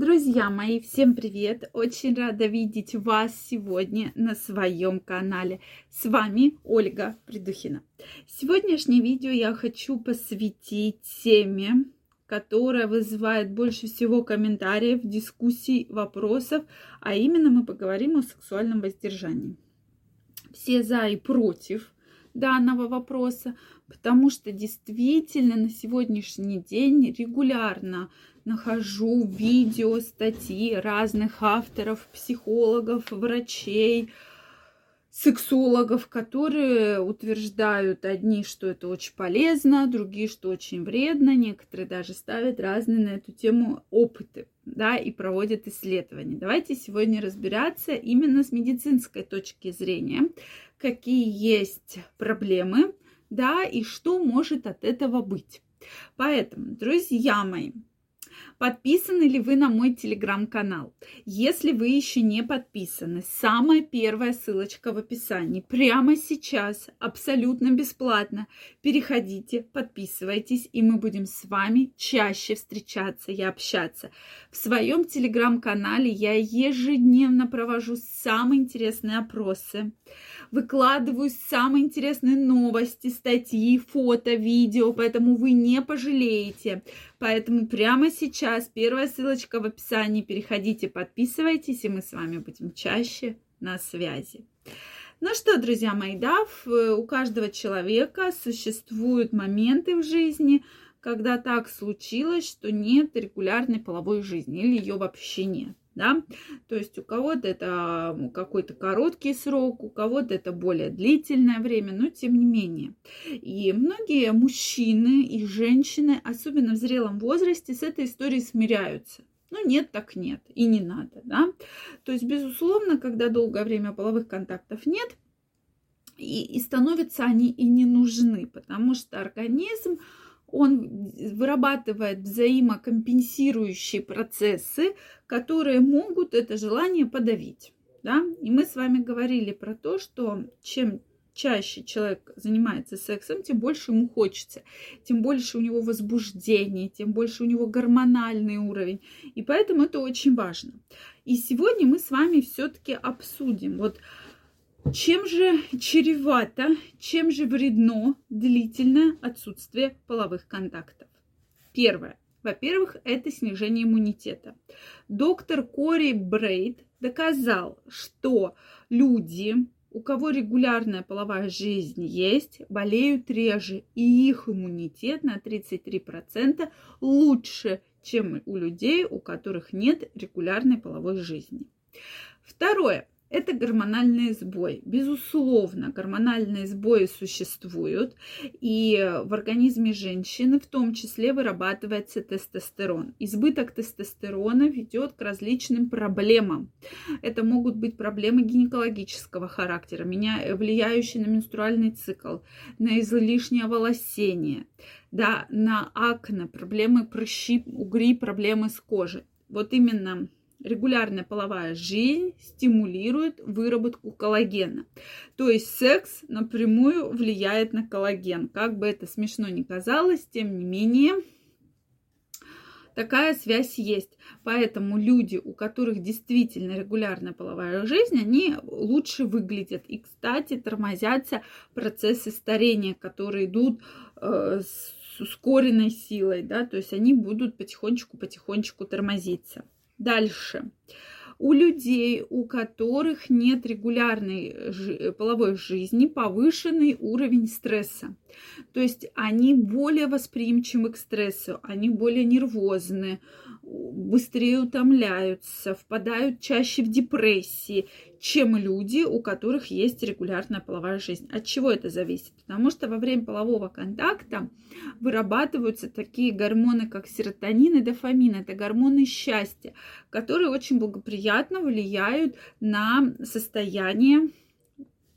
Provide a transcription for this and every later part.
Друзья мои, всем привет! Очень рада видеть вас сегодня на своем канале. С вами Ольга Придухина. Сегодняшнее видео я хочу посвятить теме, которая вызывает больше всего комментариев, дискуссий, вопросов, а именно мы поговорим о сексуальном воздержании. Все за и против данного вопроса, потому что действительно на сегодняшний день регулярно нахожу видео, статьи разных авторов, психологов, врачей, сексологов, которые утверждают одни, что это очень полезно, другие, что очень вредно, некоторые даже ставят разные на эту тему опыты, да, и проводят исследования. Давайте сегодня разбираться именно с медицинской точки зрения, какие есть проблемы, да, и что может от этого быть. Поэтому, друзья мои, Подписаны ли вы на мой телеграм-канал? Если вы еще не подписаны, самая первая ссылочка в описании. Прямо сейчас, абсолютно бесплатно. Переходите, подписывайтесь, и мы будем с вами чаще встречаться и общаться. В своем телеграм-канале я ежедневно провожу самые интересные опросы, выкладываю самые интересные новости, статьи, фото, видео, поэтому вы не пожалеете. Поэтому прямо сейчас первая ссылочка в описании. Переходите, подписывайтесь, и мы с вами будем чаще на связи. Ну что, друзья мои, да, у каждого человека существуют моменты в жизни, когда так случилось, что нет регулярной половой жизни или ее вообще нет да, то есть у кого-то это какой-то короткий срок, у кого-то это более длительное время, но тем не менее. И многие мужчины и женщины, особенно в зрелом возрасте, с этой историей смиряются. Ну, нет, так нет, и не надо, да. То есть, безусловно, когда долгое время половых контактов нет, и, и становятся они и не нужны, потому что организм, он вырабатывает взаимокомпенсирующие процессы, которые могут это желание подавить. Да? И мы с вами говорили про то, что чем чаще человек занимается сексом, тем больше ему хочется, тем больше у него возбуждение, тем больше у него гормональный уровень. И поэтому это очень важно. И сегодня мы с вами все-таки обсудим, вот чем же чревато, чем же вредно длительное отсутствие половых контактов? Первое. Во-первых, это снижение иммунитета. Доктор Кори Брейд доказал, что люди, у кого регулярная половая жизнь есть, болеют реже, и их иммунитет на 33% лучше, чем у людей, у которых нет регулярной половой жизни. Второе это гормональные сбои. Безусловно, гормональные сбои существуют, и в организме женщины в том числе вырабатывается тестостерон. Избыток тестостерона ведет к различным проблемам. Это могут быть проблемы гинекологического характера, влияющие на менструальный цикл, на излишнее волосение, да, на акне, проблемы прыщи, угри, проблемы с кожей. Вот именно регулярная половая жизнь стимулирует выработку коллагена. То есть секс напрямую влияет на коллаген. Как бы это смешно ни казалось, тем не менее, такая связь есть. Поэтому люди, у которых действительно регулярная половая жизнь, они лучше выглядят. И, кстати, тормозятся процессы старения, которые идут э, с ускоренной силой, да, то есть они будут потихонечку-потихонечку тормозиться. Дальше. У людей, у которых нет регулярной половой жизни, повышенный уровень стресса. То есть они более восприимчивы к стрессу, они более нервозны, быстрее утомляются, впадают чаще в депрессии, чем люди, у которых есть регулярная половая жизнь. От чего это зависит? Потому что во время полового контакта вырабатываются такие гормоны, как серотонин и дофамин. Это гормоны счастья, которые очень благоприятно влияют на состояние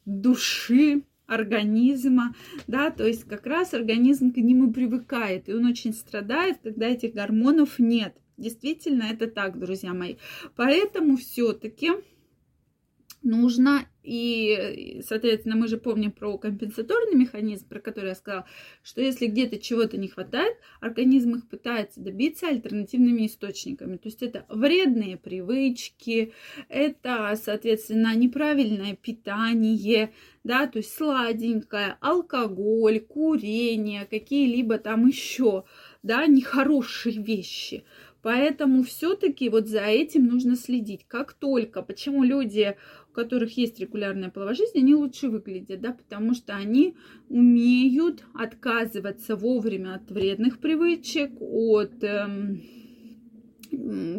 души, организма, да, то есть как раз организм к нему привыкает, и он очень страдает, когда этих гормонов нет. Действительно, это так, друзья мои. Поэтому все-таки нужно и, соответственно, мы же помним про компенсаторный механизм, про который я сказала, что если где-то чего-то не хватает, организм их пытается добиться альтернативными источниками. То есть это вредные привычки, это, соответственно, неправильное питание, да, то есть сладенькое, алкоголь, курение, какие-либо там еще, да, нехорошие вещи. Поэтому все-таки вот за этим нужно следить. Как только, почему люди у которых есть регулярная половая жизнь, они лучше выглядят, да, потому что они умеют отказываться вовремя от вредных привычек, от эм,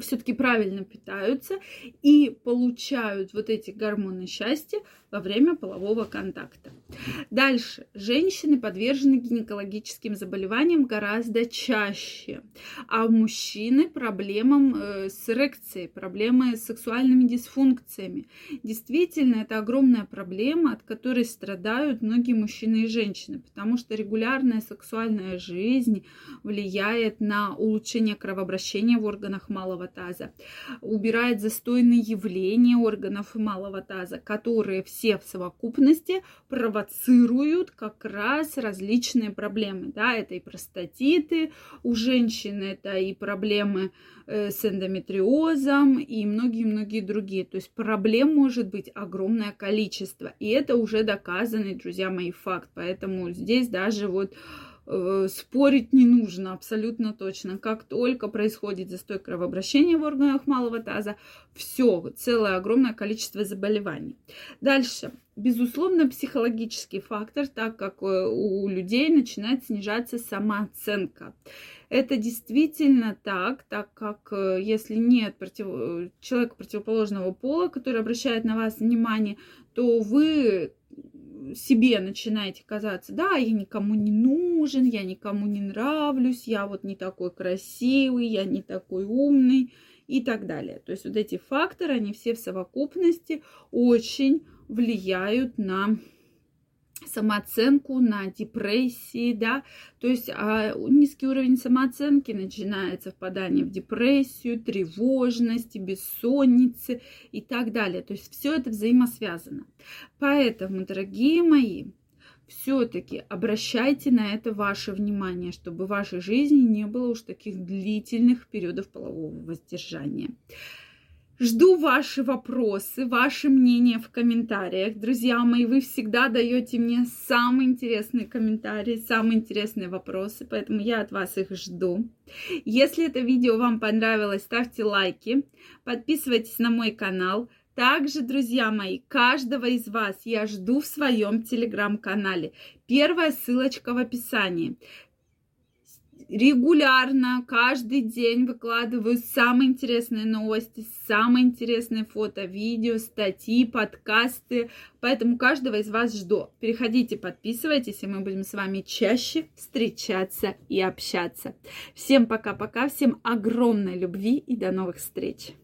все-таки правильно питаются и получают вот эти гормоны счастья во время полового контакта. Дальше. Женщины подвержены гинекологическим заболеваниям гораздо чаще, а мужчины проблемам э, с эрекцией, проблемы с сексуальными дисфункциями. Действительно, это огромная проблема, от которой страдают многие мужчины и женщины, потому что регулярная сексуальная жизнь влияет на улучшение кровообращения в органах малого таза, убирает застойные явления органов малого таза, которые все все в совокупности провоцируют как раз различные проблемы. Да, это и простатиты у женщин, это и проблемы э, с эндометриозом и многие-многие другие. То есть проблем может быть огромное количество. И это уже доказанный, друзья мои, факт. Поэтому здесь даже вот спорить не нужно абсолютно точно. Как только происходит застой кровообращения в органах малого таза, все, целое огромное количество заболеваний. Дальше. Безусловно, психологический фактор, так как э, у людей начинает снижаться самооценка. Это действительно так, так как э, если нет против... человека противоположного пола, который обращает на вас внимание, то вы себе начинаете казаться, да, я никому не нужен, я никому не нравлюсь, я вот не такой красивый, я не такой умный и так далее. То есть вот эти факторы, они все в совокупности очень влияют на самооценку, на депрессии, да, то есть а, низкий уровень самооценки начинается впадание в депрессию, тревожность, бессонницы и так далее. То есть все это взаимосвязано. Поэтому, дорогие мои, все-таки обращайте на это ваше внимание, чтобы в вашей жизни не было уж таких длительных периодов полового воздержания. Жду ваши вопросы, ваши мнения в комментариях. Друзья мои, вы всегда даете мне самые интересные комментарии, самые интересные вопросы, поэтому я от вас их жду. Если это видео вам понравилось, ставьте лайки, подписывайтесь на мой канал. Также, друзья мои, каждого из вас я жду в своем телеграм-канале. Первая ссылочка в описании регулярно, каждый день выкладываю самые интересные новости, самые интересные фото, видео, статьи, подкасты. Поэтому каждого из вас жду. Переходите, подписывайтесь, и мы будем с вами чаще встречаться и общаться. Всем пока-пока, всем огромной любви и до новых встреч!